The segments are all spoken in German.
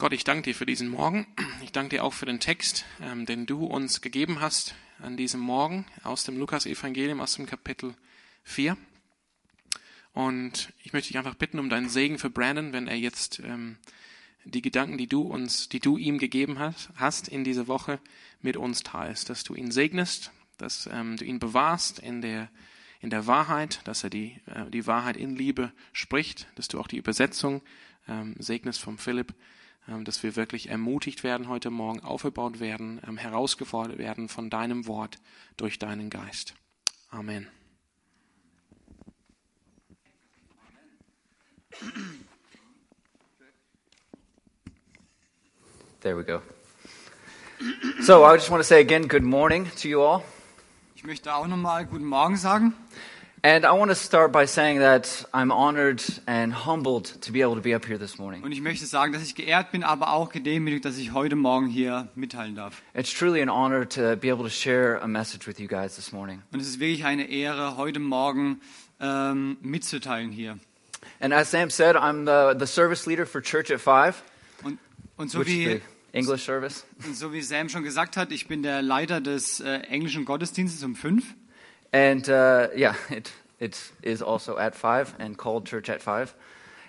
Gott, ich danke dir für diesen Morgen. Ich danke dir auch für den Text, ähm, den du uns gegeben hast an diesem Morgen aus dem Lukas-Evangelium, aus dem Kapitel 4. Und ich möchte dich einfach bitten um deinen Segen für Brandon, wenn er jetzt ähm, die Gedanken, die du uns, die du ihm gegeben hast, hast in dieser Woche mit uns teilst, dass du ihn segnest, dass ähm, du ihn bewahrst in der in der Wahrheit, dass er die äh, die Wahrheit in Liebe spricht, dass du auch die Übersetzung ähm, segnest vom Philipp dass wir wirklich ermutigt werden heute Morgen, aufgebaut werden, ähm, herausgefordert werden von deinem Wort durch deinen Geist. Amen. There we go. So I just want to say again, good morning to you all. Ich möchte auch nochmal guten Morgen sagen. And I want to start by saying that I'm honored and humbled to be able to be up here this morning. Und ich möchte sagen, dass ich geehrt bin, aber auch gedemütigt, dass ich heute Morgen hier mitteilen darf. It's truly an honor to be able to share a message with you guys this morning. Und es ist wirklich eine Ehre, heute Morgen ähm, mitzuteilen hier. And as Sam said, I'm the, the service leader for Church at Five, Und, und, so, wie, English service. und so wie Sam schon gesagt hat, ich bin der Leiter des äh, englischen Gottesdienstes um fünf. And uh, yeah, it, it is also at Five and called Church at Five.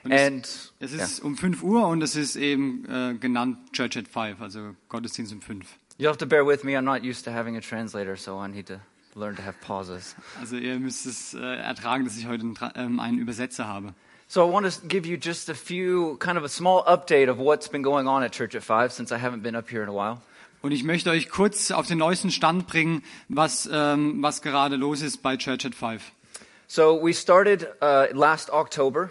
Und es- And Es yeah. ist um 5 Uhr und es ist eben äh, genannt Church at Five, also Gottesdienst um 5. you'll have to bear with me. I'm not used to having a translator, so I need to learn to have pauses. Also ihr müsst es äh, ertragen, dass ich heute einen, ähm, einen Übersetzer habe. So I want to give you just a few, kind of a small update of what's been going on at Church at Five since I haven't been up here in a while. Und ich möchte euch kurz auf den neuesten Stand bringen, was, ähm, was gerade los ist bei Church at Five. So we started uh, last October,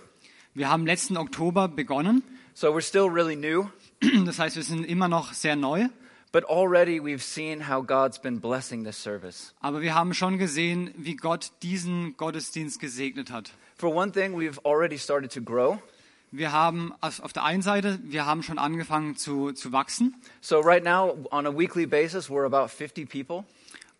Wir haben letzten Oktober begonnen. so we're still really new, Das heißt, wir sind immer noch sehr neu. but already we've seen how God's been blessing this service. Aber wir haben schon gesehen, wie Gott diesen Gottesdienst gesegnet hat. For one thing, we've already started to grow. Wir haben auf der einen Seite, wir haben schon angefangen zu, zu wachsen. So right now, on a weekly basis, we're about 50 people.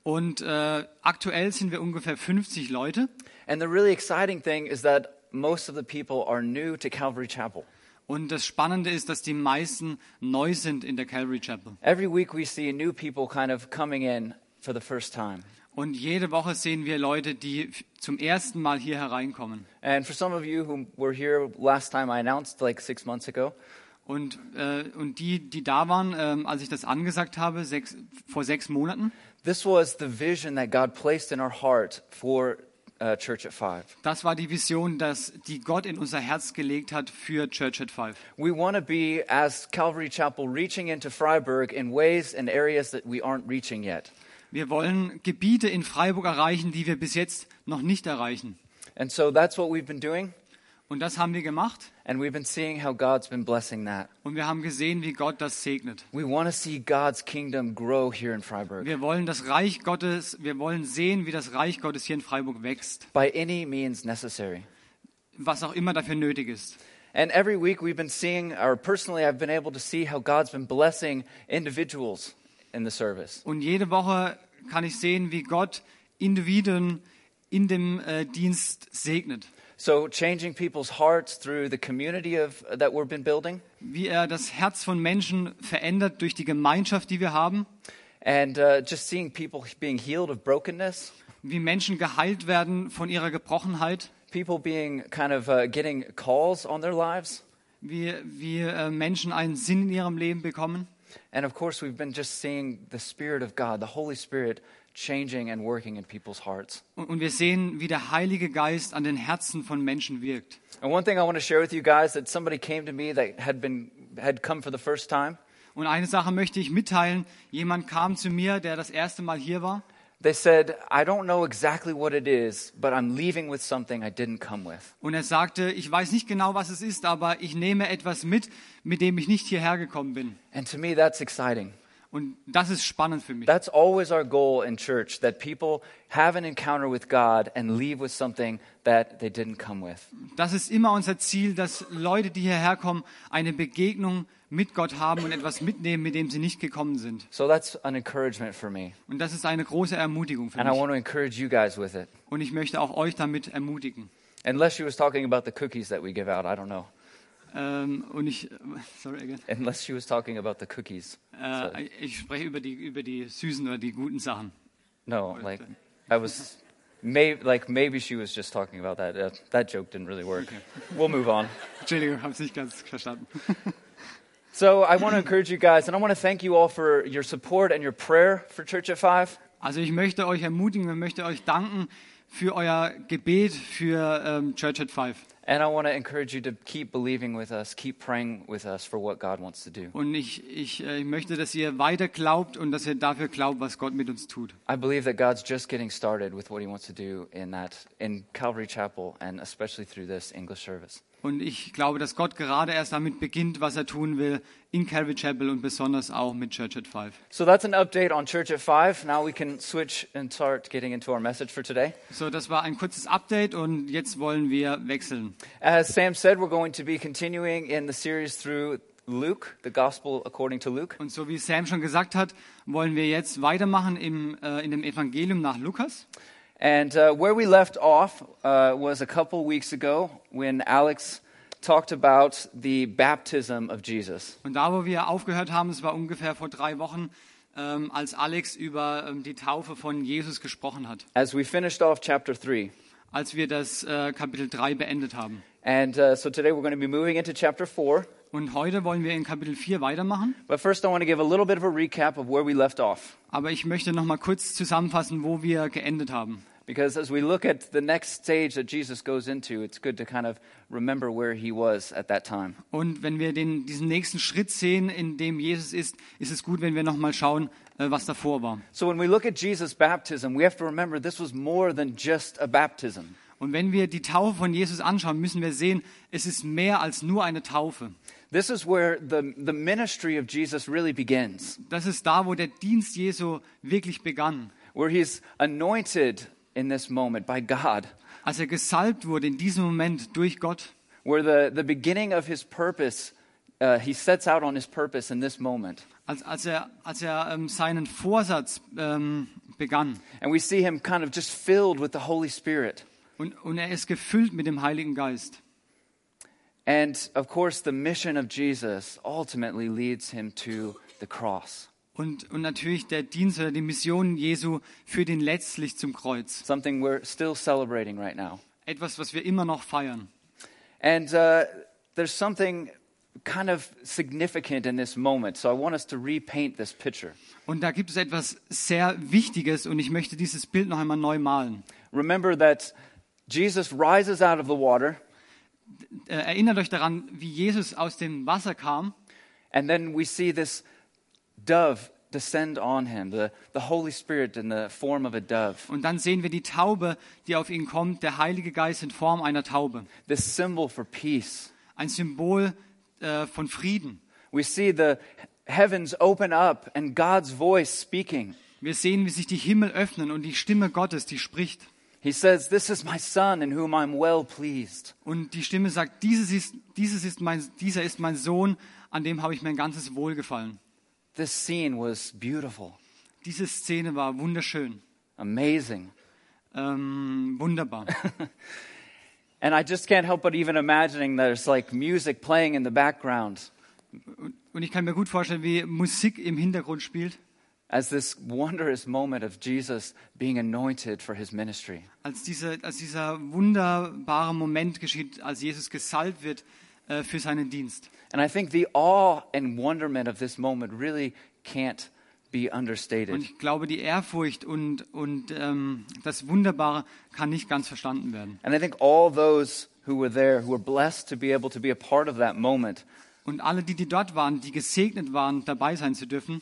Und äh, aktuell sind wir ungefähr 50 Leute. And the really exciting thing is that most of the people are new to Calvary Chapel. Und das Spannende ist, dass die meisten neu sind in der Calvary Chapel. Every week we see new people kind of coming in for the first time. Und jede Woche sehen wir Leute, die zum ersten Mal hier hereinkommen. And for some of you who were here last time I announced, like six months ago, Und, äh, und die, die da waren, ähm, als ich das angesagt habe, sechs, vor sechs Monaten, this was the vision that God placed in our heart for uh, Church at Five. das war die Vision, dass, die Gott in unser Herz gelegt hat für Church at Five. We want to be, as Calvary Chapel, reaching into Freiburg in ways and areas that we aren't reaching yet. Wir wollen Gebiete in Freiburg erreichen, die wir bis jetzt noch nicht erreichen. And so that's what we've been doing, Und das haben wir gemacht. and we've been seeing how God's been blessing that. Und wir haben gesehen, wie Gott das segnet. We want to see God's kingdom grow here in Freiburg Wir wollen das Reich Gottes, wir wollen sehen, wie das Reich Gottes hier in Freiburg wächst. by any means necessary. Was auch immer dafür nötig ist. And every week we've been seeing, or personally, I've been able to see how God's been blessing individuals in the service. Und jede Woche kann ich sehen, wie Gott Individuen in dem äh, Dienst segnet. So, changing people's hearts through the community of, that we've been building, Wie er das Herz von Menschen verändert durch die Gemeinschaft, die wir haben. and uh, just seeing people being healed of brokenness, Wie Menschen geheilt werden von ihrer Gebrochenheit. people being kind of uh, getting calls on their lives. Wie, wie äh, Menschen einen Sinn in ihrem Leben bekommen. And of course, we've been just seeing the Spirit of God, the Holy Spirit, changing and working in people's hearts. Und, wir sehen, wie der Heilige Geist an den Herzen von Menschen wirkt. And one thing I want to share with you guys that somebody came to me that had been had come for the first time. Und eine Sache möchte ich mitteilen. Jemand kam zu mir, der das erste Mal hier war. They said, I don't know exactly what it is, but I'm leaving with something I didn't come with. Und er sagte, ich weiß nicht genau, was es ist, aber ich nehme etwas mit, mit dem ich nicht hierher gekommen bin. And to me, that's exciting. Und das ist spannend für mich. That's always our goal in church that people have an encounter with God and leave with something that they didn't come with. Das ist immer unser Ziel, dass Leute, die hierher kommen, eine Begegnung mit Gott haben und etwas mitnehmen, mit dem sie nicht gekommen sind. So that's an encouragement for me. Und das ist eine große Ermutigung für And I mich. want to encourage you guys with it. Und ich möchte auch euch damit ermutigen. Unless she was talking about the cookies that we give out, I don't know. Ähm, und ich, sorry again. Unless she was talking about the cookies. Äh, ich spreche über die, über die süßen oder die guten Sachen. No, like I was, may, like maybe she was just talking about that. Uh, that joke didn't really work. We'll move on. Entschuldigung, habe es nicht ganz verstanden. So I want to encourage you guys, and I want to thank you all for your support and your prayer for Church at Five. Also ich möchte euch ermutigen, ich möchte euch danken für euer Gebet für ähm, Church at Five. And I want to encourage you to keep believing with us, keep praying with us for what God wants to do. Und ich, ich, äh, ich möchte, dass ihr weiter glaubt und dass ihr dafür glaubt, was Gott mit uns tut. I believe that God's just getting started with what He wants to do in that in Calvary Chapel, and especially through this English service. Und ich glaube, dass Gott gerade erst damit beginnt, was er tun will in Calvary Chapel und besonders auch mit Church at Five. So that's an update on Church at Five. Now we can switch and start getting into our message for today. So, das war ein kurzes Update und jetzt wollen wir wechseln. As Sam said, we're going to be continuing in the series through Luke, the Gospel according to Luke. Und so wie Sam schon gesagt hat, wollen wir jetzt weitermachen im, äh, in dem Evangelium nach Lukas. And uh, where we left off uh, was a couple weeks ago when Alex talked about the baptism of Jesus. Und da, wo wir aufgehört haben, es war ungefähr vor drei Wochen, ähm, als Alex über ähm, die Taufe von Jesus gesprochen hat, As we finished off chapter 3. als wir das äh, Kapitel 3 beendet haben. And uh, so today we're going to be moving into chapter 4. Und heute wollen wir in Kapitel 4 weitermachen. But first, I want to give a little bit of a recap of where we left off. Aber ich möchte noch mal kurz zusammenfassen, wo wir geendet haben. Because as we look at the next stage that Jesus goes into, it's good to kind of remember where he was at that time. Und wenn wir den, diesen nächsten Schritt sehen, in dem Jesus ist, ist es gut, wenn wir noch mal schauen, äh, was davor war. So when we look at Jesus' baptism, we have to remember this was more than just a baptism. Und wenn wir die Taufe von Jesus anschauen, müssen wir sehen, es ist mehr als nur eine Taufe. This is where the, the ministry of Jesus really begins, Das ist da, wo der Dienst Jesu wirklich begann. where he's anointed in this moment by God, Als er gesalbt wurde in diesem Moment durch Gott, where the, the beginning of his purpose, uh, he sets out on his purpose in this moment. als, als er, als er ähm, seinen Vorsatz ähm, begann. And we see him kind of just filled with the Holy Spirit. Und, und er ist gefüllt mit dem Heiligen Geist. And of course, the mission of Jesus ultimately leads him to the cross, Und, und natürlich der Dienst oder die Mission Jesu führt ihn letztlich zum Kreuz. something we're still celebrating right now. Etwas, was wir immer noch feiern. And uh, there's something kind of significant in this moment, so I want us to repaint this picture. Und da gibt es etwas sehr Wichtiges und ich möchte dieses Bild noch einmal neu malen. Remember that Jesus rises out of the water, Äh, erinnert euch daran, wie Jesus aus dem Wasser kam and then we see this dove descend on him, the, the Holy Spirit in the form of a dove, und dann sehen wir die Taube, die auf ihn kommt, der Heilige Geist in Form einer Taube. this symbol for peace. Ein Symbol äh, von Frieden. We see the heavens open up and God's voice speaking. Wir sehen, wie sich die Himmel öffnen und die Stimme Gottes, die spricht. He says, This is my son in whom I'm well pleased. Und die Stimme sagt, dieses ist, dieses ist mein, dieser ist mein Sohn, an dem habe ich mein ganzes Wohlgefallen. This scene was beautiful, Diese Szene war wunderschön, amazing. ähm, wunderbar. And I just can't help but even imagining there's like music playing in the background Und ich kann mir gut vorstellen, wie Musik im Hintergrund spielt, as this wondrous moment of Jesus being anointed for his ministry. als, diese, als dieser wunderbare Moment geschieht, als Jesus gesalbt wird für seinen Dienst. And I think the awe and wonderment of this moment really can't be Und understated. ich glaube, die Ehrfurcht und, und ähm, das Wunderbare kann nicht ganz verstanden werden. And I think all those who were there, who were blessed to be able to be a part of that moment, Und alle, die, die dort waren, die gesegnet waren, dabei sein zu dürfen,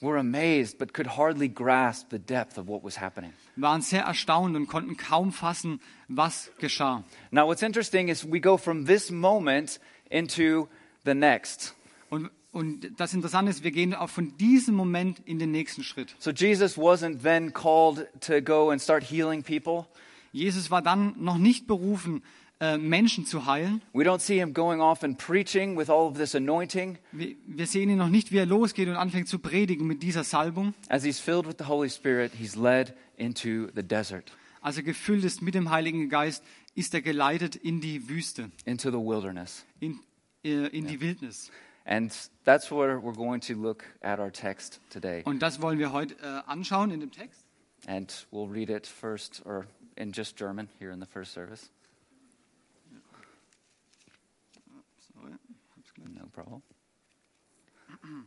were amazed but could hardly grasp the depth of what was happening. waren sehr erstaunt und konnten kaum fassen, was geschah. Now, what's interesting is we go from this moment into the next. Und, und das Interessante ist, wir gehen auch von diesem Moment in den nächsten Schritt. So, Jesus wasn't then called to go and start healing people. Jesus war dann noch nicht berufen, äh, Menschen zu heilen. We don't see him going off and preaching with all of this anointing Wir, wir sehen ihn noch nicht, wie er losgeht und anfängt zu predigen mit dieser Salbung. as he's filled with the Holy Spirit. He's led into the desert, Als er gefüllt ist mit dem Heiligen Geist, ist er geleitet in die Wüste, into the wilderness. in, äh, in die Wildnis. And that's where we're going to look at our text today. Und das wollen wir heute äh, anschauen in dem Text. And we'll read it first, or in just German here in the first service. So, ja, hab's gleich. No problem.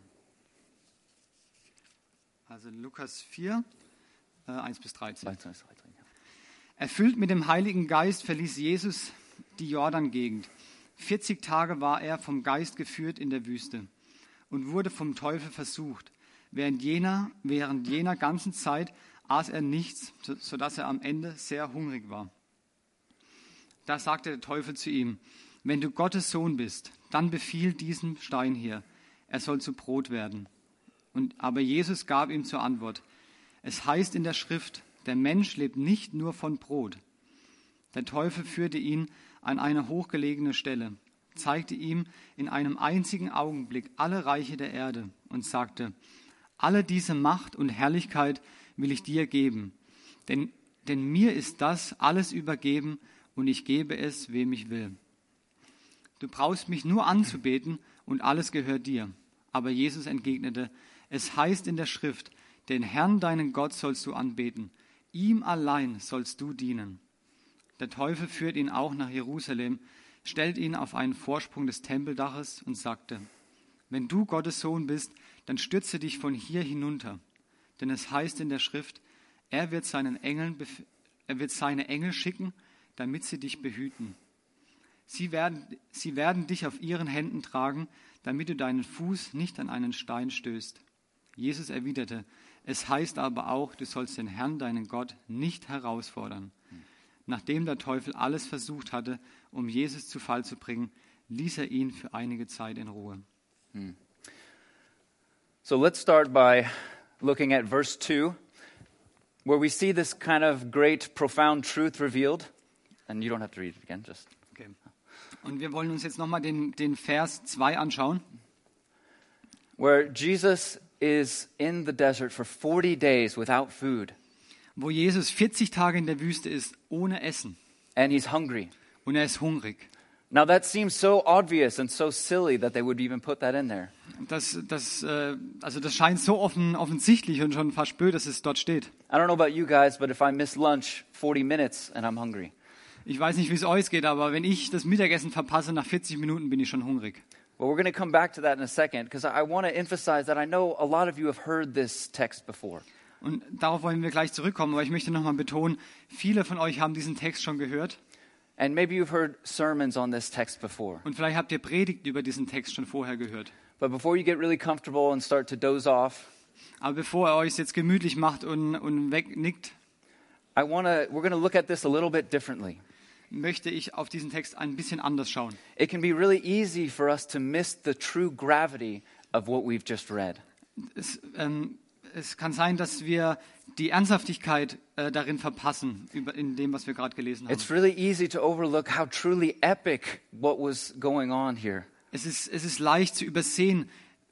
Also Lukas 4, äh, 1 bis 13. Weiter, weiter, ja. Erfüllt mit dem Heiligen Geist verließ Jesus die Jordan-Gegend. 40 Tage war er vom Geist geführt in der Wüste und wurde vom Teufel versucht. Während jener, während jener ganzen Zeit aß er nichts, so- sodass er am Ende sehr hungrig war. Da sagte der Teufel zu ihm, wenn du Gottes Sohn bist, dann befiehl diesem Stein hier, er soll zu Brot werden. Und, aber Jesus gab ihm zur Antwort, es heißt in der Schrift, der Mensch lebt nicht nur von Brot. Der Teufel führte ihn an eine hochgelegene Stelle, zeigte ihm in einem einzigen Augenblick alle Reiche der Erde und sagte, alle diese Macht und Herrlichkeit will ich dir geben, denn, denn mir ist das alles übergeben und ich gebe es, wem ich will. Du brauchst mich nur anzubeten und alles gehört dir. Aber Jesus entgegnete, es heißt in der Schrift, den Herrn deinen Gott sollst du anbeten, ihm allein sollst du dienen. Der Teufel führt ihn auch nach Jerusalem, stellt ihn auf einen Vorsprung des Tempeldaches und sagte, wenn du Gottes Sohn bist, dann stürze dich von hier hinunter. Denn es heißt in der Schrift, er wird, seinen Engeln, er wird seine Engel schicken, damit sie dich behüten. Sie werden, sie werden dich auf ihren Händen tragen, damit du deinen Fuß nicht an einen Stein stößt. Jesus erwiderte, es heißt aber auch, du sollst den Herrn, deinen Gott, nicht herausfordern. Nachdem der Teufel alles versucht hatte, um Jesus zu Fall zu bringen, ließ er ihn für einige Zeit in Ruhe. So let's start by looking at verse 2, where we see this kind of great, profound truth revealed. And you don't have to read it again, just. Und wir wollen uns jetzt nochmal den, den Vers 2 anschauen, Where Jesus is in the desert for 40 days without food, wo Jesus 40 Tage in der Wüste ist, ohne Essen. and he's hungry. Und er ist hungrig. Now that seems so obvious and so silly that they would even put that in there. Das, das, äh, also das scheint so offen, offensichtlich und schon fast spö, dass es dort steht. I don't know about you guys, but if I miss lunch 40 minutes and I'm hungry, Ich weiß nicht, wie es euch geht, aber wenn ich das Mittagessen verpasse, nach 40 Minuten bin ich schon hungrig. well, we're going to come back to that in a second because I want to emphasize that I know a lot of you have heard this text before. Und darauf wollen wir gleich zurückkommen, aber ich möchte nochmal betonen, viele von euch haben diesen Text schon gehört And maybe you've heard sermons on this text before. und vielleicht habt ihr Predigten über diesen Text schon vorher gehört. But before you get really comfortable and start to doze off, Aber bevor ihr euch jetzt gemütlich macht und, und wegnickt, I want to we're going to look at this a little bit differently. Möchte ich auf diesen Text ein bisschen anders schauen. It can be really easy for us to miss the true gravity of what we've just read. Es, ähm, es kann sein, dass wir die Ernsthaftigkeit äh, darin verpassen, über, in dem, was wir gerade gelesen haben. It's really easy to overlook how truly epic what was going on here. Es ist, es ist leicht zu übersehen,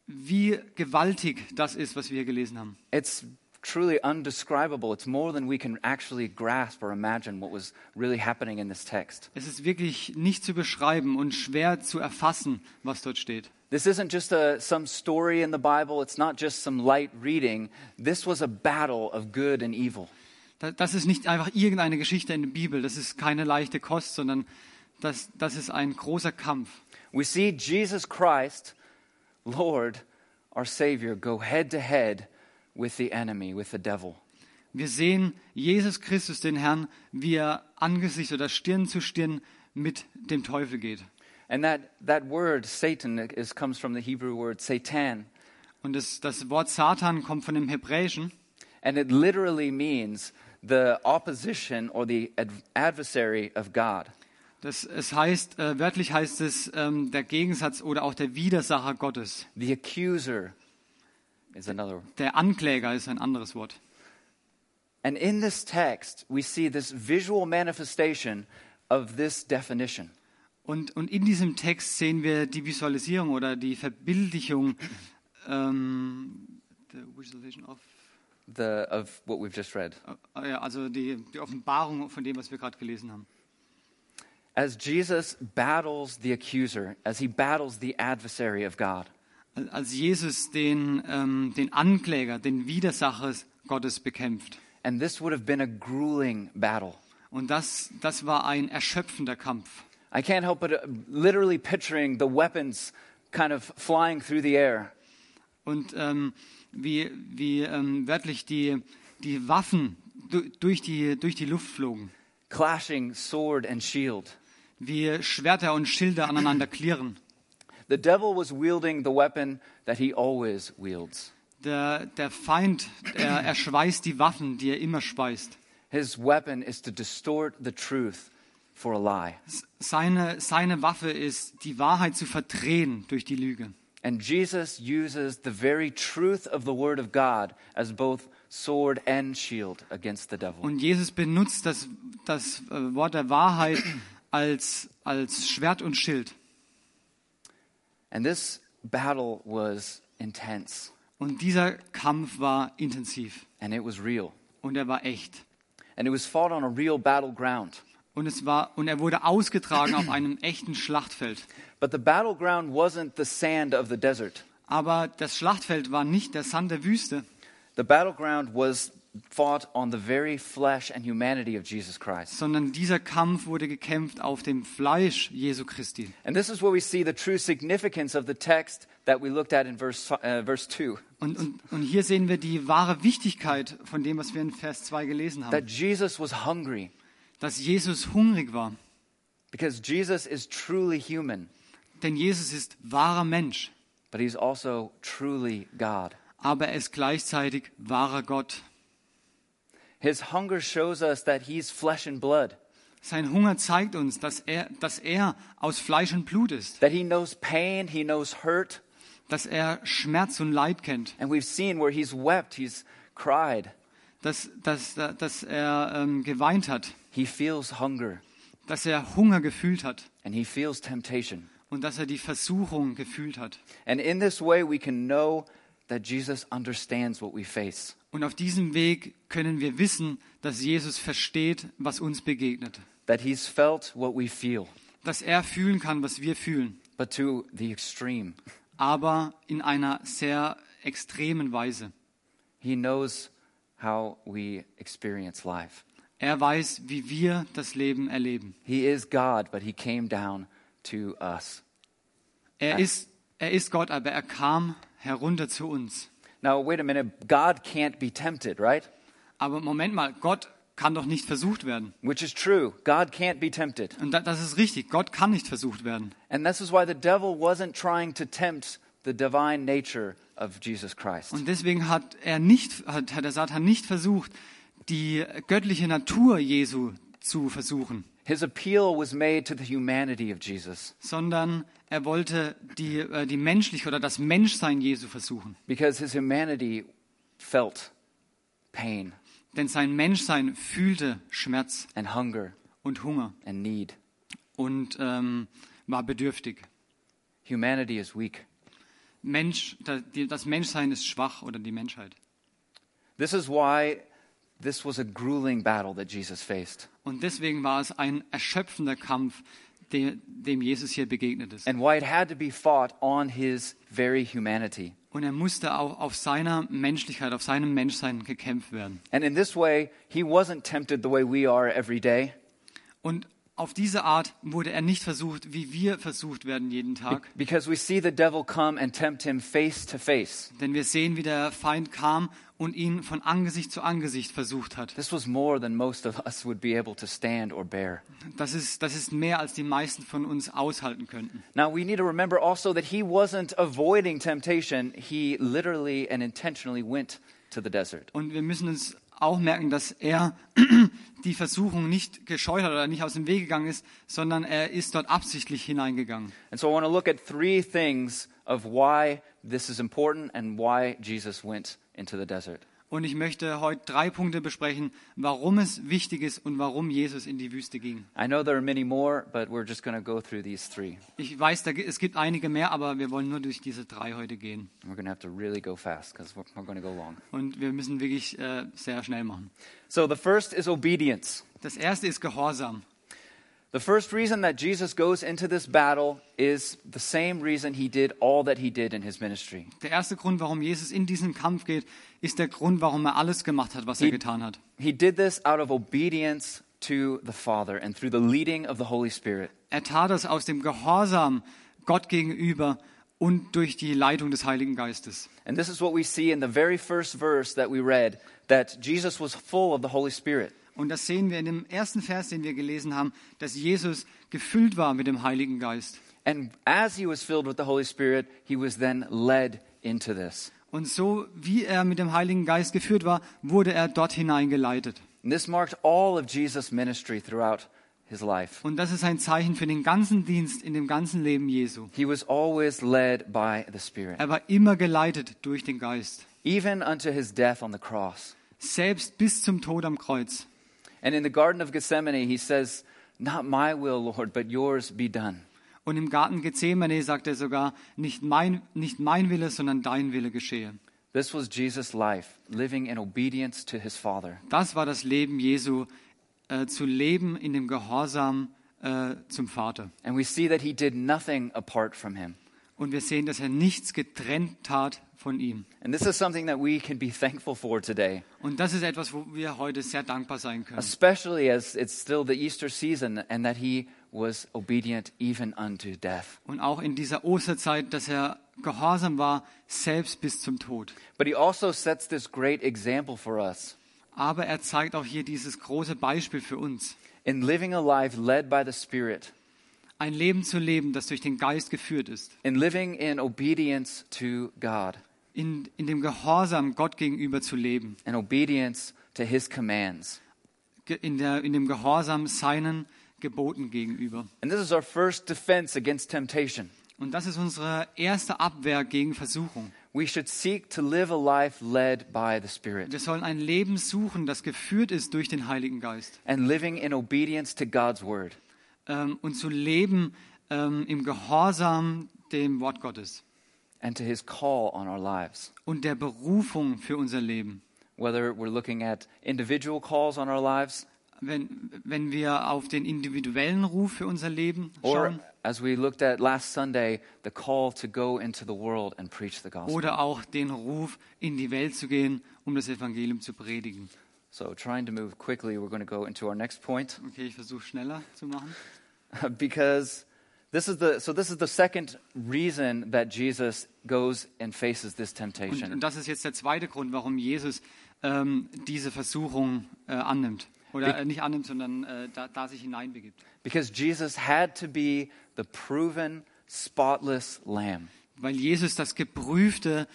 wie gewaltig das ist, was wir hier gelesen haben. It's truly undescribable. It's more than we can actually grasp or imagine what was really happening in this text. Es ist wirklich nicht zu beschreiben und schwer zu erfassen, was dort steht. This isn't just a, some story in the Bible, it's not just some light reading. This was a battle of good and evil. Da- Das ist nicht einfach irgendeine Geschichte in der Bibel, das ist keine leichte Kost, sondern das, das ist ein großer Kampf. We see Jesus Christ, Lord, our Savior, go head to head with the enemy, with the devil. Wir sehen Jesus Christus, den Herrn, wie er Angesicht oder Stirn zu Stirn mit dem Teufel geht. And that, that word, Satan, is, comes from the Hebrew word Satan. Und das, das Wort Satan kommt von dem Hebräischen And it literally means the opposition or the ad- adversary of God. Das, es heißt, äh, wörtlich heißt es ähm, der Gegensatz oder auch der Widersacher Gottes. The accuser is another. Der Ankläger ist ein anderes Wort. And in this text, we see this visual manifestation of this definition. Und, und in diesem Text sehen wir die Visualisierung oder die Verbildlichung ähm, the visualization of, The, of what we've just read. äh, ja, also die, die Offenbarung von dem, was wir gerade gelesen haben. as Jesus battles the accuser, as he battles the adversary of God. Als Jesus den, ähm, den Ankläger, den Widersacher Gottes bekämpft. And this would have been a grueling battle. Und das, das war ein erschöpfender Kampf. I can't help but uh, literally picturing the weapons kind of flying through the air. Und ähm, wie, wie ähm, wörtlich die, die Waffen du, durch, die, durch die Luft flogen. clashing sword and shield. Wie Schwerter und Schilde aneinander klirren. The devil was wielding the weapon that he always wields. Der, der Feind, er, er schweißt die Waffen, die er immer speist. His weapon is to distort the truth for a lie. Seine, seine Waffe ist, die Wahrheit zu verdrehen durch die Lüge. And Jesus uses the very truth of the word of God as both sword and shield against the devil. Und Jesus benutzt das, das äh, Wort der Wahrheit als, als Schwert und Schild. And this battle was intense Und dieser Kampf war intensiv and it was real. und er war echt. And it was fought on a real battleground. Und, es war, und er wurde ausgetragen auf einem echten Schlachtfeld. But the battleground wasn't the sand of the desert. Aber das Schlachtfeld war nicht der Sand der Wüste, The battleground was fought on the very flesh and humanity of Jesus Christ. sondern dieser Kampf wurde gekämpft auf dem Fleisch Jesu Christi. And this is where we see the true significance of the text that we looked at in verse, uh, verse 2. Und, und, und hier sehen wir die wahre Wichtigkeit von dem, was wir in Vers 2 gelesen That haben. Jesus was hungry Dass Jesus hungrig war. because Jesus is truly human, Denn Jesus ist wahrer Mensch, but he's also truly God. aber er ist gleichzeitig wahrer Gott. His hunger shows us that he's flesh and blood, Sein Hunger zeigt uns, dass er, dass er aus Fleisch und Blut ist, that he knows pain, he knows hurt. dass er Schmerz und Leid kennt, And we've seen where he's wept, he's cried, dass, dass, dass er ähm, geweint hat, he feels hunger, dass er Hunger gefühlt hat. And he feels temptation. und dass er die Versuchung gefühlt hat. And in this way, we can know that Jesus understands what we face. Und auf diesem Weg können wir wissen, dass Jesus versteht, was uns begegnet. that he's felt what we feel, Dass er fühlen kann, was wir fühlen, but to the extreme. aber in einer sehr extremen Weise. He knows how we experience life. Er weiß, wie wir das Leben erleben. He is God, but he came down to us. Er ist, er ist Gott, aber er kam herunter zu uns. Now, wait a minute. God can't be tempted, right? Aber Moment mal, Gott kann doch nicht versucht werden. Which is true. God can't be tempted. Und da, das ist richtig, Gott kann nicht versucht werden. And this is why the devil wasn't trying to tempt the divine nature of Jesus Christ. Und deswegen hat er nicht, hat, hat der Satan nicht versucht, die göttliche Natur Jesu zu versuchen, His appeal was made to the humanity of Jesus sondern er wollte die, äh, die menschliche oder das Menschsein Jesu versuchen. because his humanity felt pain Denn sein Menschsein fühlte Schmerz and hunger und Hunger and need. und ähm, war bedürftig. Humanity is weak. Mensch, das Menschsein ist schwach oder die Menschheit. This is why this was a grueling battle that Jesus faced, Und deswegen war es ein erschöpfender Kampf, de, dem Jesus hier begegnet ist. and why it had to be fought on his very humanity. Und er musste auch auf seiner Menschlichkeit, auf seinem Menschsein gekämpft werden. And in this way, he wasn't tempted the way we are every day. Und auf diese Art wurde er nicht versucht, wie wir versucht werden jeden Tag. Because we see the devil come and tempt him face to face. Denn wir sehen, wie der Feind kam und ihn von Angesicht zu Angesicht versucht hat. This was more than most of us would be able to stand or bear. Das ist, das ist mehr, als die meisten von uns aushalten könnten. Now, we need to remember also that he wasn't avoiding temptation, he literally and intentionally went to the desert. Und wir müssen uns auch merken, dass er die Versuchung nicht gescheut hat oder nicht aus dem Weg gegangen ist, sondern er ist dort absichtlich hineingegangen. And so I want to look at three things of why this is important and why Jesus went into the desert. Und ich möchte heute drei Punkte besprechen, warum es wichtig ist und warum Jesus in die Wüste ging. I know there are many more, but we're just going to go through these three. Ich weiß, da, es gibt einige mehr, aber wir wollen nur durch diese drei heute gehen. We're going to have to really go fast because we're, we're going to go long. Und wir müssen wirklich äh, sehr schnell machen. So the first is obedience. Das erste ist Gehorsam. The first reason that Jesus goes into this battle is the same reason he did all that he did in his ministry. Der erste Grund, warum Jesus in diesen Kampf geht, ist der Grund, warum er alles gemacht hat, was er He- getan hat. He did this out of obedience to the Father and through the leading of the Holy Spirit. Er tat das aus dem Gehorsam Gott gegenüber und durch die Leitung des Heiligen Geistes. And this is what we see in the very first verse that we read that Jesus was full of the Holy Spirit. Und das sehen wir in dem ersten Vers, den wir gelesen haben, dass Jesus gefüllt war mit dem Heiligen Geist. And as he was filled with the Holy Spirit, he was then led into this. Und so wie er mit dem Heiligen Geist geführt war, wurde er dort hineingeleitet. And this marked all of Jesus' ministry throughout his life. Und das ist ein Zeichen für den ganzen Dienst in dem ganzen Leben Jesu. He was always led by the Spirit, Er war immer geleitet durch den Geist, even unto his death on the cross. selbst bis zum Tod am Kreuz. And in the Garden of Gethsemane, he says, Not my will, Lord, but yours be done. Und im Garten Gethsemane sagt er sogar, nicht mein, nicht mein Wille, sondern dein Wille geschehe. This was Jesus' life, living in obedience to his Father. Das war das Leben Jesu, äh, zu leben in dem Gehorsam äh, zum Vater. And we see that he did nothing apart from him. Und wir sehen, dass er nichts getrennt tat von ihm. And this is something that we can be thankful for today, Und das ist etwas, wo wir heute sehr dankbar sein können. especially as it's still the Easter season and that he was obedient even unto death. Und auch in dieser Osterzeit, dass er gehorsam war, selbst bis zum Tod. But he also sets this great example for us Aber er zeigt auch hier dieses große Beispiel für uns. in living a life led by the Spirit, Ein Leben zu leben, das durch den Geist geführt ist. in living in obedience to God In, in dem Gehorsam Gott gegenüber zu leben. and obedience to his commands. In, der, in dem Gehorsam seinen Geboten gegenüber. And this is our first defense against temptation. Und das ist unsere erste Abwehr gegen Versuchung. We should seek to live a life led by the Spirit Wir sollen ein Leben suchen, das geführt ist durch den Heiligen Geist. and living in obedience to God's word. Ähm, und zu leben ähm, im Gehorsam dem Wort Gottes and to his call on our lives. und der Berufung für unser Leben. Whether we're looking at individual calls on our lives Wenn, wenn wir auf den individuellen Ruf für unser Leben or, schauen as we looked at last Sunday, the call to go into the world and preach the gospel. oder auch den Ruf, in die Welt zu gehen, um das Evangelium zu predigen. So, trying to move quickly, we're going to go into our next point Okay, ich versuche schneller zu machen. because this is the so this is the second reason that Jesus goes and faces this Und, temptation. und das ist jetzt der zweite Grund, warum Jesus ähm, diese Versuchung äh, annimmt. Oder äh, nicht annimmt, sondern äh, da, da sich hineinbegibt. Because Jesus had to be the proven spotless lamb. Weil Jesus das geprüfte,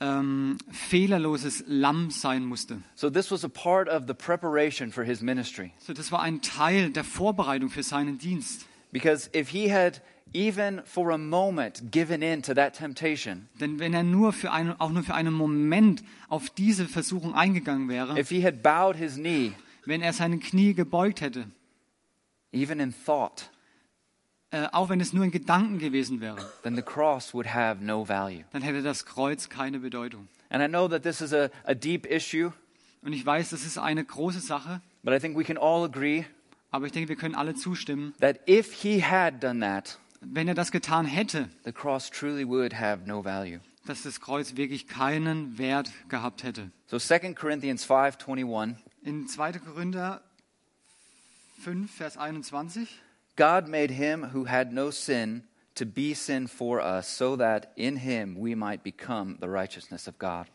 ähm, fehlerloses Lamm sein musste. So this was a part of the preparation for his ministry. So, das war ein Teil der Vorbereitung für seinen Dienst. Because if he had even for a moment given in to that temptation, Denn wenn er nur für einen, auch nur für einen Moment auf diese Versuchung eingegangen wäre, if he had bowed his knee, wenn er seine Knie gebeugt hätte, even in thought, äh, auch wenn es nur in Gedanken gewesen wäre, then the cross would have no value. dann hätte das Kreuz keine Bedeutung. And I know that this is a, a deep issue, Und ich weiß, das ist eine große Sache, but I think we can all agree aber ich denke, wir können alle zustimmen, that if he had done that, wenn er das getan hätte, the cross truly would have no value. dass das Kreuz wirklich keinen Wert gehabt hätte. So 2 Corinthians 5:21, In 2. Korinther 5, Vers 21, God made him who had no sin to be sin for us, so that in him we might become the righteousness of God.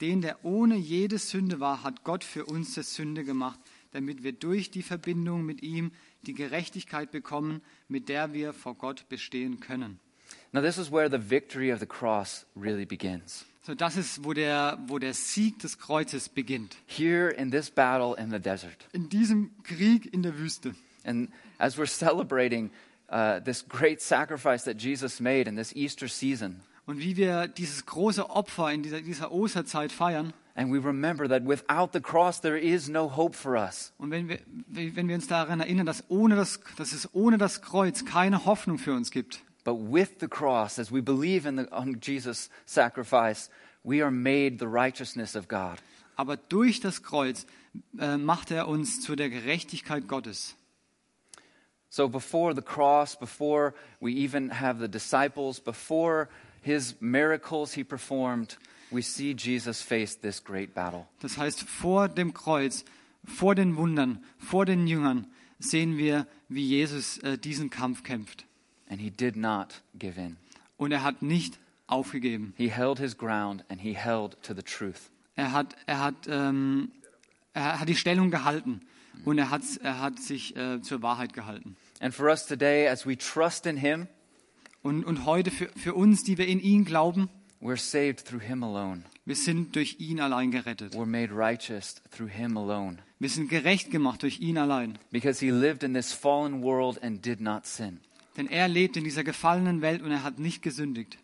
den, der ohne jede Sünde war, hat Gott für uns der Sünde gemacht, damit wir durch die Verbindung mit ihm die Gerechtigkeit bekommen, mit der wir vor Gott bestehen können. Now this is where the victory of the cross really begins. So, das ist, wo der, wo der Sieg des Kreuzes beginnt. Here in this battle in the desert. In diesem Krieg in der Wüste. And as we're celebrating uh, this great sacrifice that Jesus made in this Easter season, Und wie wir dieses große Opfer in dieser, dieser Osterzeit feiern, and we remember that without the cross there is no hope for us. und wenn wir, wenn wir uns daran erinnern, dass, ohne das, dass es ohne das Kreuz keine Hoffnung für uns gibt, But with the cross, as we believe in the, on Jesus' sacrifice, we are made the righteousness of God. aber durch das Kreuz äh, macht er uns zu der Gerechtigkeit Gottes. So before the cross, before we even have the disciples, before his miracles he performed, we see Jesus face this great battle. Das heißt, vor dem Kreuz, vor den Wundern, vor den Jüngern sehen wir, wie Jesus äh, diesen Kampf kämpft. And he did not give in. Und er hat nicht aufgegeben. He held his ground and he held to the truth. Er hat, er hat, ähm, er hat die Stellung gehalten und er hat, er hat sich äh, zur Wahrheit gehalten. And for us today, as we trust in him, Und, und heute für, für uns, die wir in ihn glauben, we're saved through him alone. wir sind durch ihn allein gerettet. We're made righteous through him alone. Wir sind gerecht gemacht durch ihn allein. Because he lived in this fallen world and did not sin. Denn er lebt in dieser gefallenen Welt und er hat nicht gesündigt.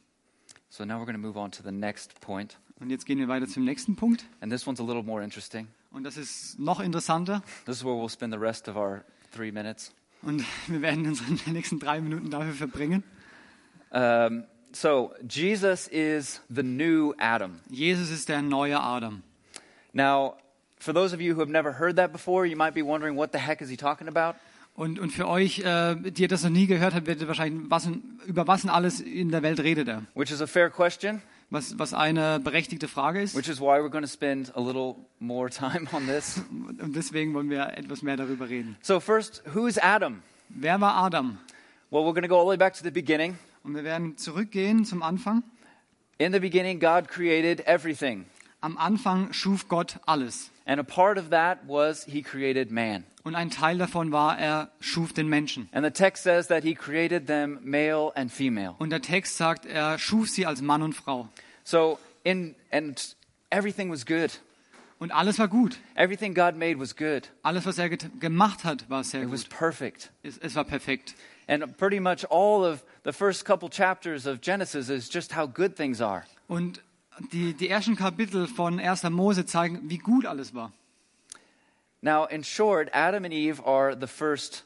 So now we're going to move on to the next point. Und jetzt gehen wir weiter zum nächsten Punkt. And this one's a little more interesting. Und das ist noch interessanter. This is where we'll spend the rest of our three minutes. Und wir werden unsere nächsten drei Minuten dafür verbringen. Um, so, Jesus is the new Adam. Jesus ist der neue Adam. Now, for those of you who have never heard that before, you might be wondering what the heck is he talking about? Und, und für euch, äh, die ihr das noch nie gehört habt, werdet ihr wahrscheinlich, was, über was denn alles in der Welt redet er? Which is a fair question, Was, was eine berechtigte Frage ist. which is why we're going to spend a little more time on this. Und deswegen wollen wir etwas mehr darüber reden. So, first, who is Adam? Wer war Adam? Well, we're going to go all the way back to the beginning. Und wir werden zurückgehen zum Anfang. In the beginning, God created everything. Am Anfang schuf Gott alles. And a part of that was he created man. Und ein Teil davon war, er schuf den Menschen. And the text says that he created them male and female. Und der Text sagt, er schuf sie als Mann und Frau. So, in and everything was good. Und alles war gut. Everything God made was good. Alles, was er gemacht hat, war sehr It was gut. perfect. Es, es war perfekt. And pretty much all of the first couple chapters of Genesis is just how good things are. Und die, die ersten Kapitel von 1. Mose zeigen, wie gut alles war. Now, in short, Adam and Eve are the first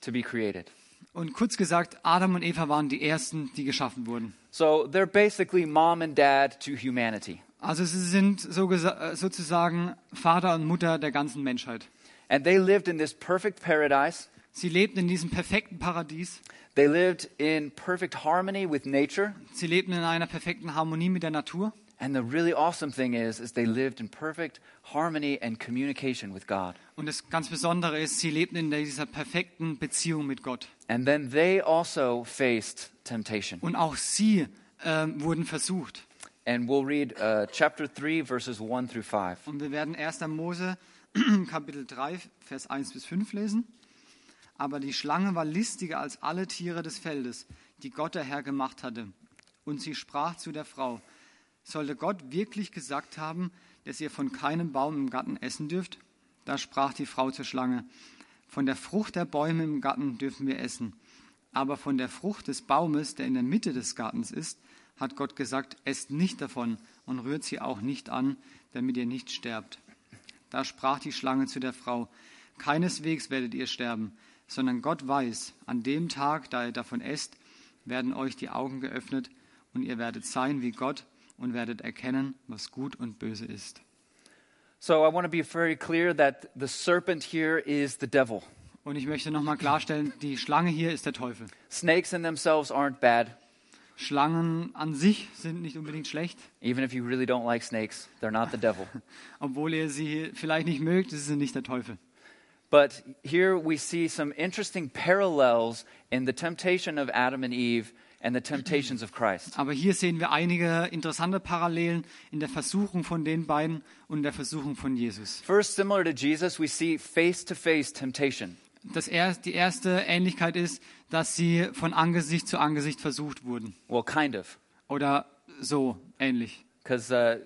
to be created. Und kurz gesagt, Adam und Eva waren die Ersten, die geschaffen wurden. So they're basically mom and dad to humanity. Also sie sind so äh, sozusagen Vater und Mutter der ganzen Menschheit. And they lived in this perfect paradise. Sie lebten in diesem perfekten Paradies. They lived in perfect harmony with nature. Sie lebten in einer perfekten Harmonie mit der Natur. And the really awesome thing is, is they lived in perfect harmony and communication with God. Und das ganz Besondere ist, sie lebten in dieser perfekten Beziehung mit Gott. And then they also faced temptation. Und auch sie ähm, wurden versucht. And we'll read uh, chapter 3, verses 1 through 5. Und wir werden 1. Mose Kapitel 3, Vers 1 bis 5 lesen. Aber die Schlange war listiger als alle Tiere des Feldes, die Gott der Herr gemacht hatte. Und sie sprach zu der Frau, sollte Gott wirklich gesagt haben, dass ihr von keinem Baum im Garten essen dürft? Da sprach die Frau zur Schlange, von der Frucht der Bäume im Garten dürfen wir essen. Aber von der Frucht des Baumes, der in der Mitte des Gartens ist, hat Gott gesagt, esst nicht davon und rührt sie auch nicht an, damit ihr nicht sterbt. Da sprach die Schlange zu der Frau, keineswegs werdet ihr sterben, sondern Gott weiß, an dem Tag, da ihr davon esst, werden euch die Augen geöffnet und ihr werdet sein wie Gott und werdet erkennen, was gut und böse ist. So I want to be very clear that the serpent here is the devil. Und ich möchte nochmal klarstellen, die Schlange hier ist der Teufel. Snakes in themselves aren't bad. Schlangen an sich sind nicht unbedingt schlecht, Even if you really don't like snakes, they're not the devil. obwohl ihr sie vielleicht nicht mögt, sie sind nicht der Teufel. But here we see some interesting parallels in the temptation of Adam and Eve and the temptations of Christ. Aber hier sehen wir einige interessante Parallelen in der Versuchung von den beiden und der Versuchung von Jesus. First, similar to Jesus, we see face to face temptation. Das er, die erste Ähnlichkeit ist, dass sie von Angesicht zu Angesicht versucht wurden. Well, kind of. Oder so ähnlich. Because uh,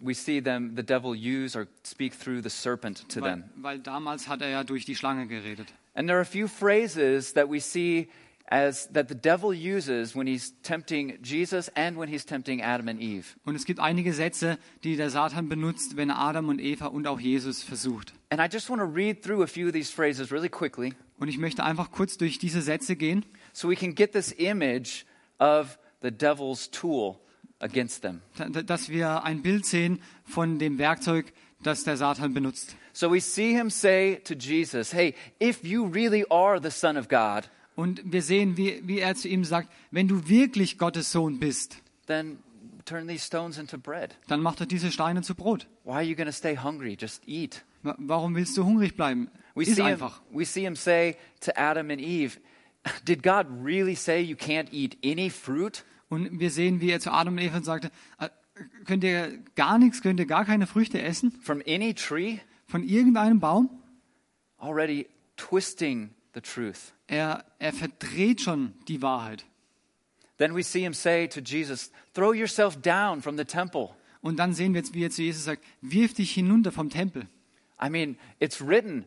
we see them, the devil use or speak through the serpent to Weil, them. weil damals hat er ja durch die Schlange geredet. And there are a few phrases that we see as that the devil uses when he's tempting Jesus and when he's tempting Adam and Eve. Und es gibt einige Sätze, die der Satan benutzt, wenn er Adam und Eva und auch Jesus versucht. And I just want to read through a few of these phrases really quickly Und ich möchte einfach kurz durch diese Sätze gehen, so we can get this image of the devil's tool against them. da- da- dass wir ein Bild sehen von dem Werkzeug, das der Satan benutzt. So we see him say to Jesus, Hey, if you really are the Son of God, Und wir sehen, wie, wie er zu ihm sagt, wenn du wirklich Gottes Sohn bist, then turn these stones into bread. dann mach doch diese Steine zu Brot. Why are you going to stay hungry? Just eat. Wa- Warum willst du hungrig bleiben? We Iss see, him, einfach. we see him say to Adam and Eve, Did God really say you can't eat any fruit? Und wir sehen, wie er zu Adam und Eva sagte, "Äh, könnt ihr gar nichts, könnt ihr gar keine Früchte essen From any tree? von irgendeinem Baum? Already twisting the truth. Er, er verdreht schon die Wahrheit. Then we see him say to Jesus, Throw yourself down from the temple. Und dann sehen wir jetzt, wie er zu Jesus sagt, wirf dich hinunter vom Tempel. I mean, it's written.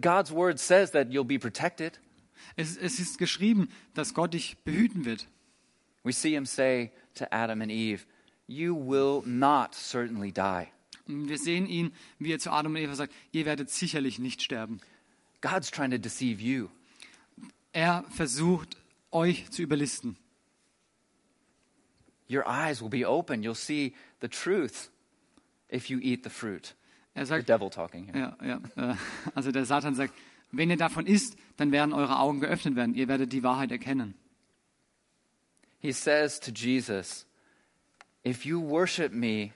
God's word says that you'll be protected. Es, es ist geschrieben, dass Gott dich behüten wird. We see him say to Adam and Eve, You will not certainly die. Und wir sehen ihn, wie er zu Adam und Eva sagt, ihr werdet sicherlich nicht sterben. God's trying to deceive you. Er versucht, euch zu überlisten. Your eyes will be open. You'll see the truth if you eat the fruit. Er The sagt, devil talking here. ja, ja, äh, also der Satan sagt, wenn ihr davon isst, dann werden eure Augen geöffnet werden. Ihr werdet die Wahrheit erkennen. He says to Jesus, If you worship me,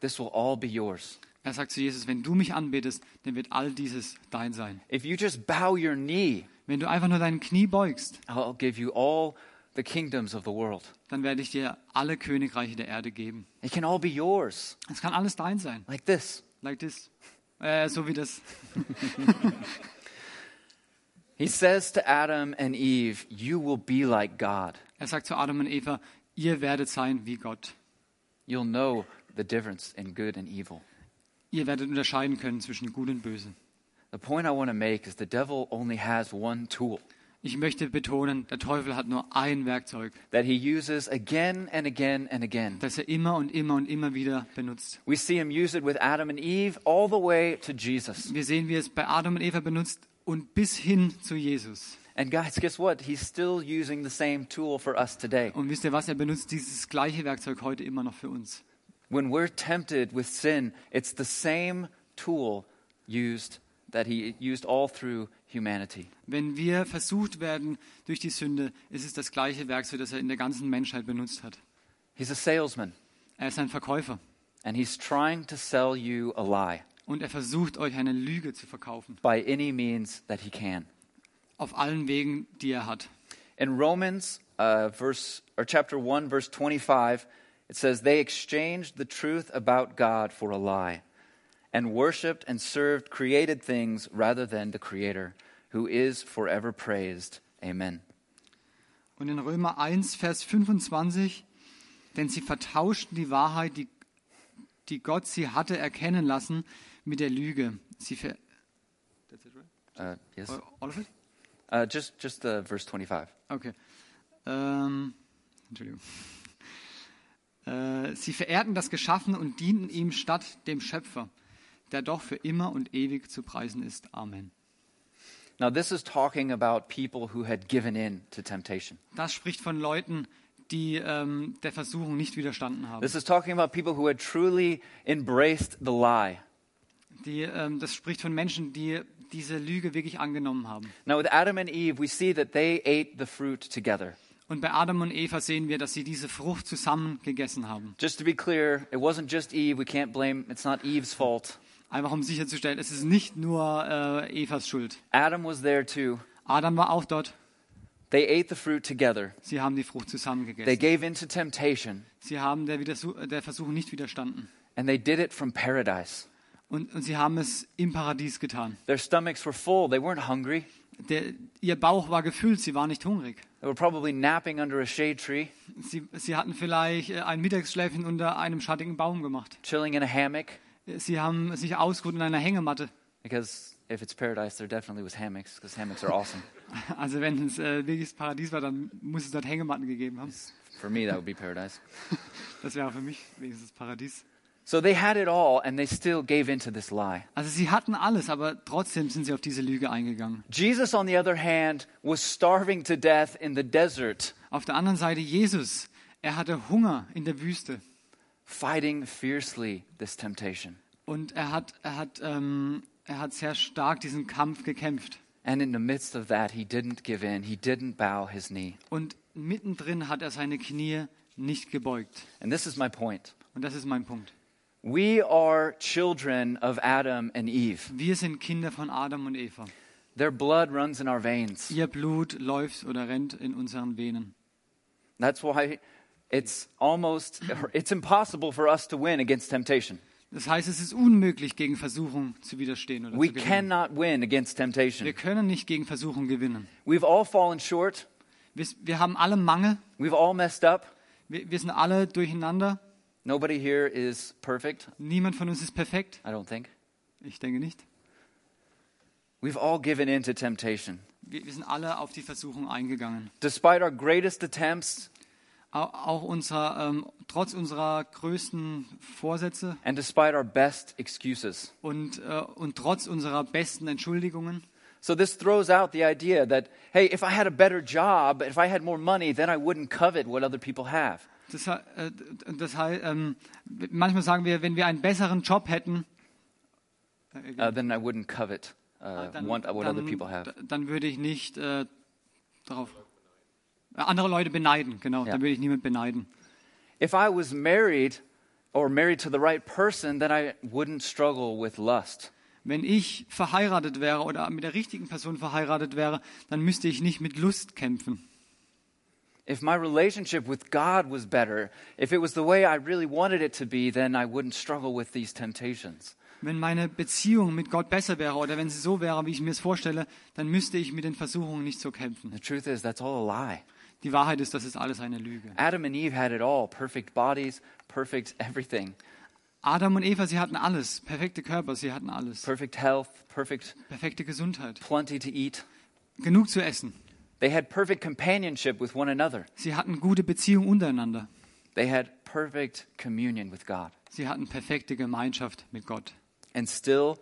this will all be yours. Er sagt zu Jesus, wenn du mich anbetest, dann wird all dieses dein sein. If you just bow your knee, Wenn du einfach nur dein Knie beugst, I'll give you all the kingdoms of the world. dann werde ich dir alle Königreiche der Erde geben. It can all be yours, Es kann alles dein sein. like this. Like this. Äh, so wie das. He says to Adam and Eve, You will be like God. Er sagt zu Adam und Eva, ihr werdet sein wie Gott. You'll know the difference in good and evil. Ihr werdet unterscheiden können zwischen Gut und Böse. The point I want to make is the devil only has one tool Ich möchte betonen, der Teufel hat nur ein Werkzeug, that he uses again and again and again. das er immer und immer und immer wieder benutzt. We see him use it with Adam and Eve all the way to Jesus. Wir sehen, wie er es bei Adam und Eva benutzt und bis hin zu Jesus. And guys, guess what? He's still using the same tool for us today. Und wisst ihr was? Er benutzt dieses gleiche Werkzeug heute immer noch für uns. When we're tempted with sin, it's the same tool used that he used all through humanity. Wenn wir versucht werden durch die Sünde, ist es das gleiche Werkzeug, das er in der ganzen Menschheit benutzt hat. He's a salesman, Er ist ein Verkäufer and he's trying to sell you a lie und er versucht euch eine Lüge zu verkaufen. by any means that he can. Auf allen Wegen, die er hat. In Romans, uh, verse or chapter one, verse twenty-five, it says they exchanged the truth about God for a lie, and worshipped and served created things rather than the Creator, who is forever praised. Amen. Und in Römer 1, Vers 25, denn sie vertauschten die Wahrheit, die, die Gott sie hatte erkennen lassen, mit der Lüge. Sie ver? Uh, yes. All of it? Uh, just just uh, verse twenty-five. Okay. Ähm, Entschuldigung. Äh, sie verehrten das Geschaffene und dienten ihm statt dem Schöpfer, der doch für immer und ewig zu preisen ist. Amen. Now, this is talking about people who had given in to temptation. Das spricht von Leuten, die ähm, der Versuchung nicht widerstanden haben. This is talking about people who had truly embraced the lie. Die, ähm, das spricht von Menschen, die diese Lüge wirklich angenommen haben. Now, with Adam and Eve, we see that they ate the fruit together. Und bei Adam und Eva sehen wir, dass sie diese Frucht zusammen gegessen haben. Just to be clear, it wasn't just Eve. We can't blame, it's not Eve's fault. Einfach um sicherzustellen, es ist nicht nur äh, Evas Schuld. Adam was there too. Adam war auch dort. They ate the fruit together. Sie haben die Frucht zusammen They gegessen. gave in to temptation, Sie haben der, Widersu- der Versuchung nicht widerstanden. and they did it from paradise. Und, und sie haben es im Paradies getan. Their stomachs were full. They weren't hungry. Der, ihr Bauch war gefüllt, sie waren nicht hungrig. They were probably napping under a shade tree, Sie, sie hatten vielleicht äh, ein Mittagsschläfchen unter einem schattigen Baum gemacht. chilling in a hammock, Sie haben sich ausgeruht in einer Hängematte. because if it's paradise, there definitely was hammocks, because hammocks are awesome. Also wenn es äh, wirklich das Paradies war, dann muss es dort Hängematten gegeben haben. For me, that would be paradise. Das wäre für mich wenigstens Paradies. So they had it all, and they still gave in to this lie. Also sie hatten alles, aber trotzdem sind sie auf diese Lüge eingegangen. Jesus, on the other hand, was starving to death in the desert, Auf der anderen Seite Jesus, er hatte Hunger in der Wüste fighting fiercely this temptation. Und er hat, er hat, ähm, er hat sehr stark diesen Kampf gekämpft. And in the midst of that, he didn't give in, he didn't bow his knee. Und mittendrin hat er seine Knie nicht gebeugt. And this is my point. Und das ist mein Punkt. We are children of Adam and Eve. Wir sind Kinder von Adam und Eva. Their blood runs in our veins. Ihr Blut läuft oder rennt in unseren Venen. That's why it's almost it's impossible for us to win against temptation. Das heißt, es ist unmöglich, gegen Versuchung zu widerstehen oder We zu gewinnen. cannot win against Wir temptation. können nicht gegen Versuchung gewinnen. We've all fallen short. Wir, wir haben alle Mangel. We've all messed up. Wir, wir sind alle durcheinander. Nobody here is perfect, Niemand von uns ist perfekt. I don't think. Ich denke nicht. We've all given in to temptation. Wir, wir sind alle auf die Versuchung eingegangen. Despite our greatest attempts Auch, auch unserer, ähm, trotz unserer größten Vorsätze and despite our best excuses. und, äh, und trotz unserer besten Entschuldigungen. So this throws out the idea that, hey, if I had a better job, if I had more money, then I wouldn't covet what other people have. Das, äh, das heißt, ähm, manchmal sagen wir, wenn wir einen besseren Job hätten, Uh, then I wouldn't covet uh, dann, want what other dann, people have. dann würde ich nicht äh, darauf äh, andere Leute beneiden. Genau, Ja. dann würde ich niemand beneiden. If I was married or married to the right person, then I wouldn't struggle with lust. Wenn ich verheiratet wäre oder mit der richtigen Person verheiratet wäre, dann müsste ich nicht mit Lust kämpfen. If my relationship with God was better, if it was the way I really wanted it to be, then I wouldn't struggle with these temptations. Wenn meine Beziehung mit Gott besser wäre oder wenn sie so wäre, wie ich mir es vorstelle, dann müsste ich mit den Versuchungen nicht so kämpfen. The truth is, that's all a lie. Die Wahrheit ist, das ist alles eine Lüge. Adam and Eve had it all perfect bodies, perfect everything, Adam und Eva, sie hatten alles, perfekte Körper, sie hatten alles, perfect health, perfect perfekte Gesundheit, plenty to eat. genug zu essen. They had perfect companionship with one another. Sie hatten gute Beziehung untereinander. They had perfect communion with God. Sie hatten perfekte Gemeinschaft mit Gott. And still,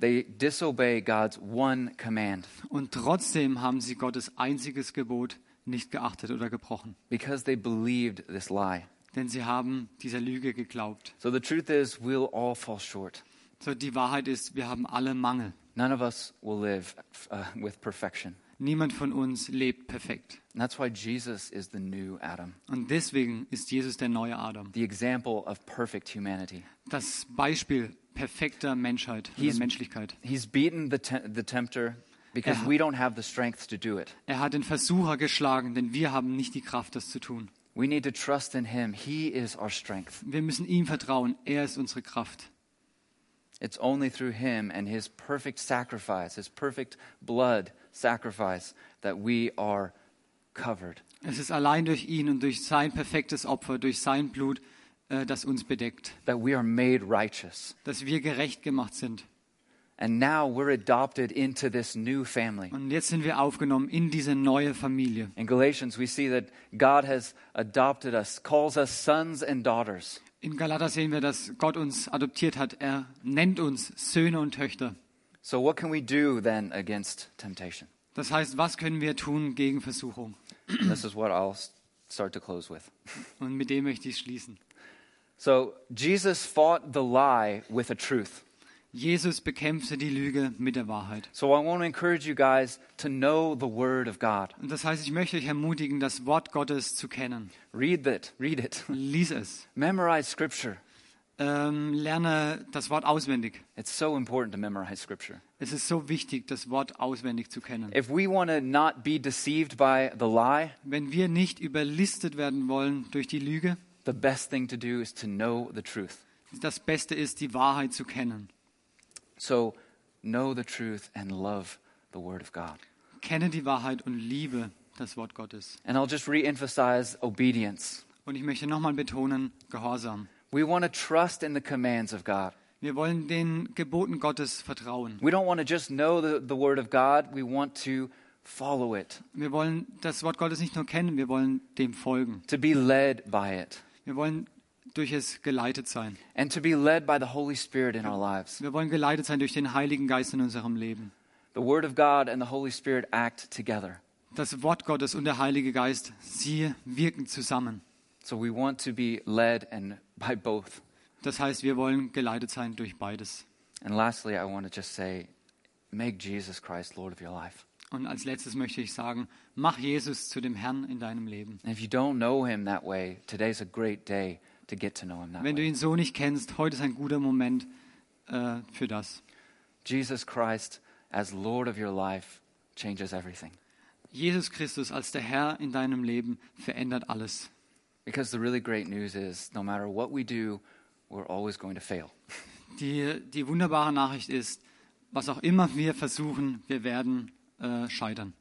they disobey God's one command Und trotzdem haben sie Gottes einziges Gebot nicht geachtet oder gebrochen. because they believed this lie. Denn sie haben dieser Lüge geglaubt. So the truth is, we'll all fall short. So die Wahrheit ist, wir haben alle Mangel. None of us will live uh, with perfection. Niemand von uns lebt perfekt. And that's why Jesus is the new Adam, Und deswegen ist Jesus der neue Adam. the example of perfect humanity. Das Beispiel perfekter Menschheit, He's- Menschlichkeit. He's beaten the, te- the tempter because Ja. we don't have the strength to do it. Er hat den Versucher geschlagen, denn wir haben nicht die Kraft, das zu tun. We need to trust in him. He is our strength. Wir müssen ihm vertrauen. Er ist unsere Kraft. It's only through him and his perfect sacrifice, his perfect blood sacrifice, that we are covered. Es ist allein durch ihn und durch sein perfektes Opfer, durch sein Blut, äh, das uns bedeckt, that we are made righteous. dass wir gerecht gemacht sind. And now we're adopted into this new family. Und jetzt sind wir aufgenommen in diese neue Familie. In Galatians, we see that God has adopted us, calls us sons and daughters. In Galater sehen wir, dass Gott uns adoptiert hat. Er nennt uns Söhne und Töchter. So, what can we do then against temptation? Das heißt, was können wir tun gegen Versuchung? And this is what I'll start to close with. Und mit dem möchte ich schließen. So, Jesus fought the lie with a truth. Jesus bekämpfte die Lüge mit der Wahrheit. So, I want to encourage you guys to know the Word of God. Und das heißt, ich möchte euch ermutigen, das Wort Gottes zu kennen. Read it, read it. Lies es. Memorize Scripture. Ähm, lerne das Wort auswendig. It's so important to memorize Scripture. Es ist so wichtig, das Wort auswendig zu kennen. If we want to not be deceived by the lie, Wenn wir nicht überlistet werden wollen durch die Lüge, the best thing to do is to know the truth. das Beste ist, die Wahrheit zu kennen. So, know the truth and love the Word of God. Kenne die Wahrheit und liebe das Wort Gottes. And I'll just re emphasize obedience. Und ich möchte nochmal betonen, Gehorsam. We want to trust in the commands of God. Wir wollen den Geboten Gottes vertrauen. We don't want to just know the, the Word of God, we want to follow it, Wir wollen das Wort Gottes nicht nur kennen, wir wollen dem folgen. to be led by it, Wir wollen durch es geleitet sein. and to be led by the Holy Spirit in our lives. Wir wollen geleitet sein durch den Heiligen Geist in unserem Leben. The Word of God and the Holy Spirit act together. Das Wort Gottes und der Heilige Geist, sie wirken zusammen. So we want to be led and by both. Das heißt, wir wollen geleitet sein durch beides. And lastly, I want to just say, make Jesus Christ Lord of your life. Und als letztes möchte ich sagen, mach Jesus zu dem Herrn in deinem Leben. And if you don't know him that way, today's a great day to get to know him that Wenn du way. ihn so nicht kennst, heute ist ein guter Moment äh, für das. Jesus Christ as Lord of your life changes everything. Jesus Christus als der Herr in deinem Leben verändert alles. Because the really great news is no matter what we do, we're always going to fail. Die, die wunderbare Nachricht ist, was auch immer wir versuchen, wir werden äh, scheitern.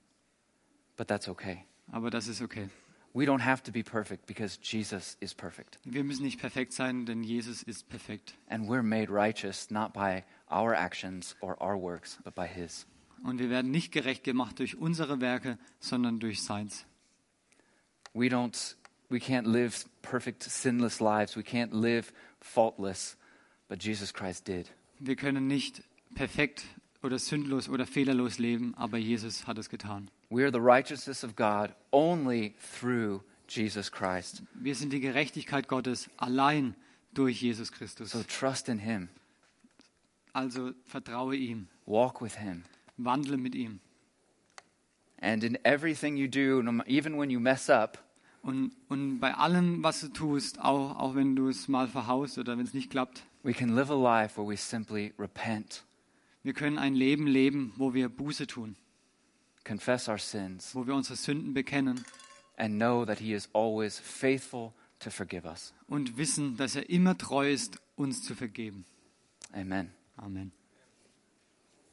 But that's okay. Aber das ist okay. We don't have to be perfect because Jesus is perfect. Wir müssen nicht perfekt sein, denn Jesus ist perfekt. And we're made righteous not by our actions or our works, but by His. Und wir werden nicht gerecht gemacht durch unsere Werke, sondern durch seins. We don't we can't live perfect sinless lives. We can't live faultless, but Jesus Christ did. Wir können nicht perfekt oder sündlos oder fehlerlos leben, aber Jesus hat es getan. We are the righteousness of God only through Jesus Christ. Wir sind die Gerechtigkeit Gottes allein durch Jesus Christus. So trust in him. Also vertraue ihm, Walk with him. wandle mit ihm. And in everything you do, even when you mess up, Und, und bei allem, was du tust, auch, auch wenn du es mal verhaust oder wenn es nicht klappt, we can live a life where we simply repent, wir können ein Leben leben, wo wir Buße tun, confess our sins, wo wir unsere Sünden bekennen and know that he is always faithful to forgive us. und wissen, dass er immer treu ist, uns zu vergeben. Amen. Amen.